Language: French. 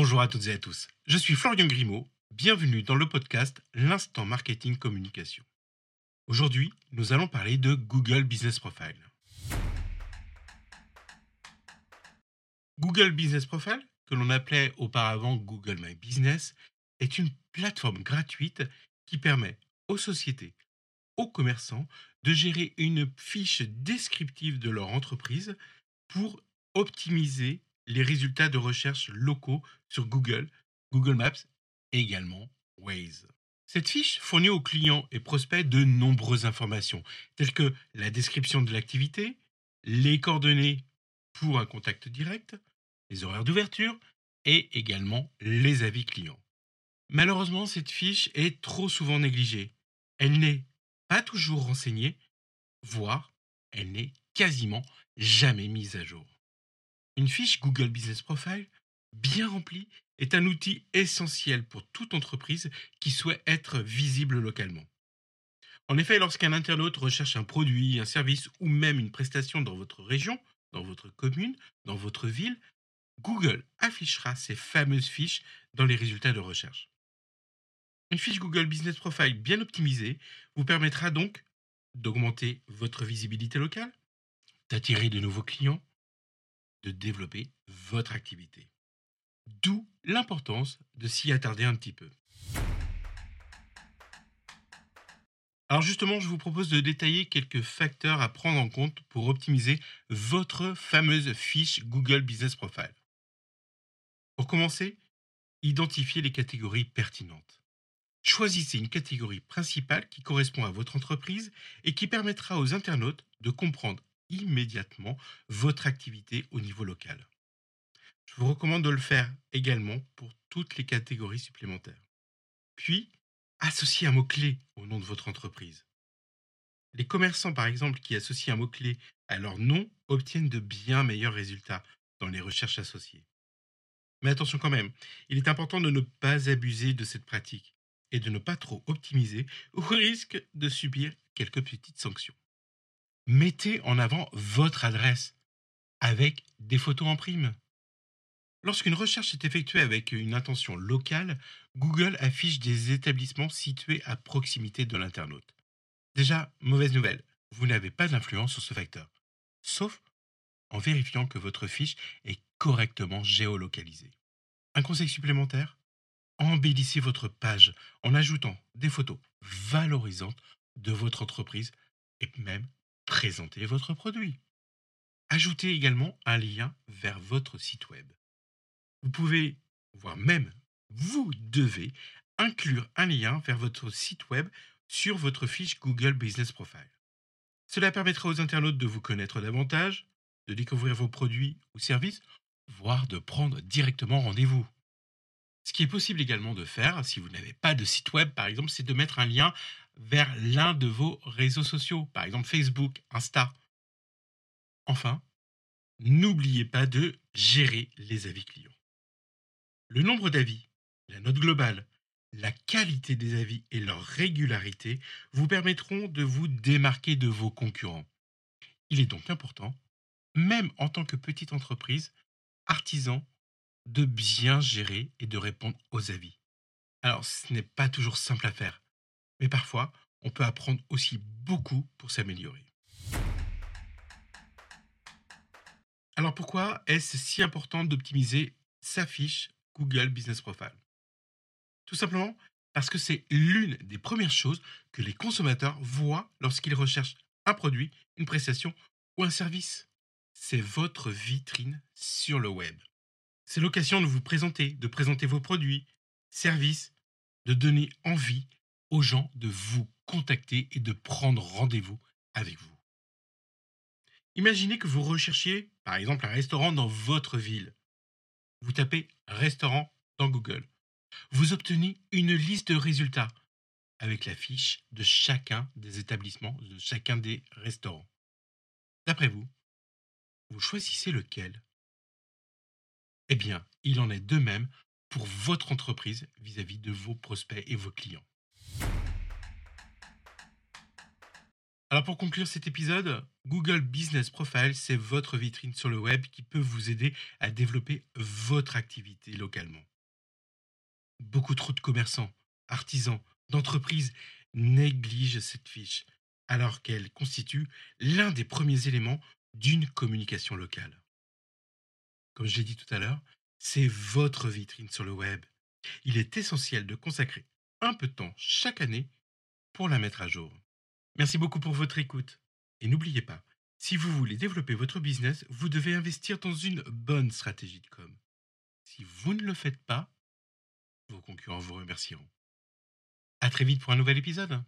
Bonjour à toutes et à tous. Je suis Florian Grimaud. Bienvenue dans le podcast L'instant marketing communication. Aujourd'hui, nous allons parler de Google Business Profile. Google Business Profile, que l'on appelait auparavant Google My Business, est une plateforme gratuite qui permet aux sociétés, aux commerçants de gérer une fiche descriptive de leur entreprise pour optimiser les résultats de recherche locaux sur Google, Google Maps et également Waze. Cette fiche fournit aux clients et prospects de nombreuses informations, telles que la description de l'activité, les coordonnées pour un contact direct, les horaires d'ouverture et également les avis clients. Malheureusement, cette fiche est trop souvent négligée. Elle n'est pas toujours renseignée, voire elle n'est quasiment jamais mise à jour. Une fiche Google Business Profile bien remplie est un outil essentiel pour toute entreprise qui souhaite être visible localement. En effet, lorsqu'un internaute recherche un produit, un service ou même une prestation dans votre région, dans votre commune, dans votre ville, Google affichera ces fameuses fiches dans les résultats de recherche. Une fiche Google Business Profile bien optimisée vous permettra donc d'augmenter votre visibilité locale, d'attirer de nouveaux clients, de développer votre activité. D'où l'importance de s'y attarder un petit peu. Alors justement, je vous propose de détailler quelques facteurs à prendre en compte pour optimiser votre fameuse fiche Google Business Profile. Pour commencer, identifiez les catégories pertinentes. Choisissez une catégorie principale qui correspond à votre entreprise et qui permettra aux internautes de comprendre immédiatement votre activité au niveau local. Je vous recommande de le faire également pour toutes les catégories supplémentaires. Puis, associez un mot-clé au nom de votre entreprise. Les commerçants, par exemple, qui associent un mot-clé à leur nom obtiennent de bien meilleurs résultats dans les recherches associées. Mais attention quand même, il est important de ne pas abuser de cette pratique et de ne pas trop optimiser au risque de subir quelques petites sanctions mettez en avant votre adresse avec des photos en prime. Lorsqu'une recherche est effectuée avec une intention locale, Google affiche des établissements situés à proximité de l'internaute. Déjà, mauvaise nouvelle, vous n'avez pas d'influence sur ce facteur, sauf en vérifiant que votre fiche est correctement géolocalisée. Un conseil supplémentaire Embellissez votre page en ajoutant des photos valorisantes de votre entreprise et même présenter votre produit. Ajoutez également un lien vers votre site web. Vous pouvez, voire même vous devez, inclure un lien vers votre site web sur votre fiche Google Business Profile. Cela permettra aux internautes de vous connaître davantage, de découvrir vos produits ou services, voire de prendre directement rendez-vous. Ce qui est possible également de faire, si vous n'avez pas de site web par exemple, c'est de mettre un lien vers l'un de vos réseaux sociaux, par exemple Facebook, Insta. Enfin, n'oubliez pas de gérer les avis clients. Le nombre d'avis, la note globale, la qualité des avis et leur régularité vous permettront de vous démarquer de vos concurrents. Il est donc important, même en tant que petite entreprise, artisan, de bien gérer et de répondre aux avis. Alors, ce n'est pas toujours simple à faire mais parfois, on peut apprendre aussi beaucoup pour s'améliorer. Alors pourquoi est-ce si important d'optimiser sa fiche Google Business Profile? Tout simplement parce que c'est l'une des premières choses que les consommateurs voient lorsqu'ils recherchent un produit, une prestation ou un service. C'est votre vitrine sur le web. C'est l'occasion de vous présenter, de présenter vos produits, services, de donner envie aux gens de vous contacter et de prendre rendez-vous avec vous. Imaginez que vous recherchiez, par exemple, un restaurant dans votre ville. Vous tapez restaurant dans Google. Vous obtenez une liste de résultats avec la fiche de chacun des établissements, de chacun des restaurants. D'après vous, vous choisissez lequel? Eh bien, il en est de même pour votre entreprise vis-à-vis -vis de vos prospects et vos clients. Alors pour conclure cet épisode, Google Business Profile, c'est votre vitrine sur le web qui peut vous aider à développer votre activité localement. Beaucoup trop de commerçants, artisans, d'entreprises négligent cette fiche, alors qu'elle constitue l'un des premiers éléments d'une communication locale. Comme je l'ai dit tout à l'heure, c'est votre vitrine sur le web. Il est essentiel de consacrer un peu de temps chaque année pour la mettre à jour. Merci beaucoup pour votre écoute. Et n'oubliez pas, si vous voulez développer votre business, vous devez investir dans une bonne stratégie de com. Si vous ne le faites pas, vos concurrents vous remercieront. À très vite pour un nouvel épisode.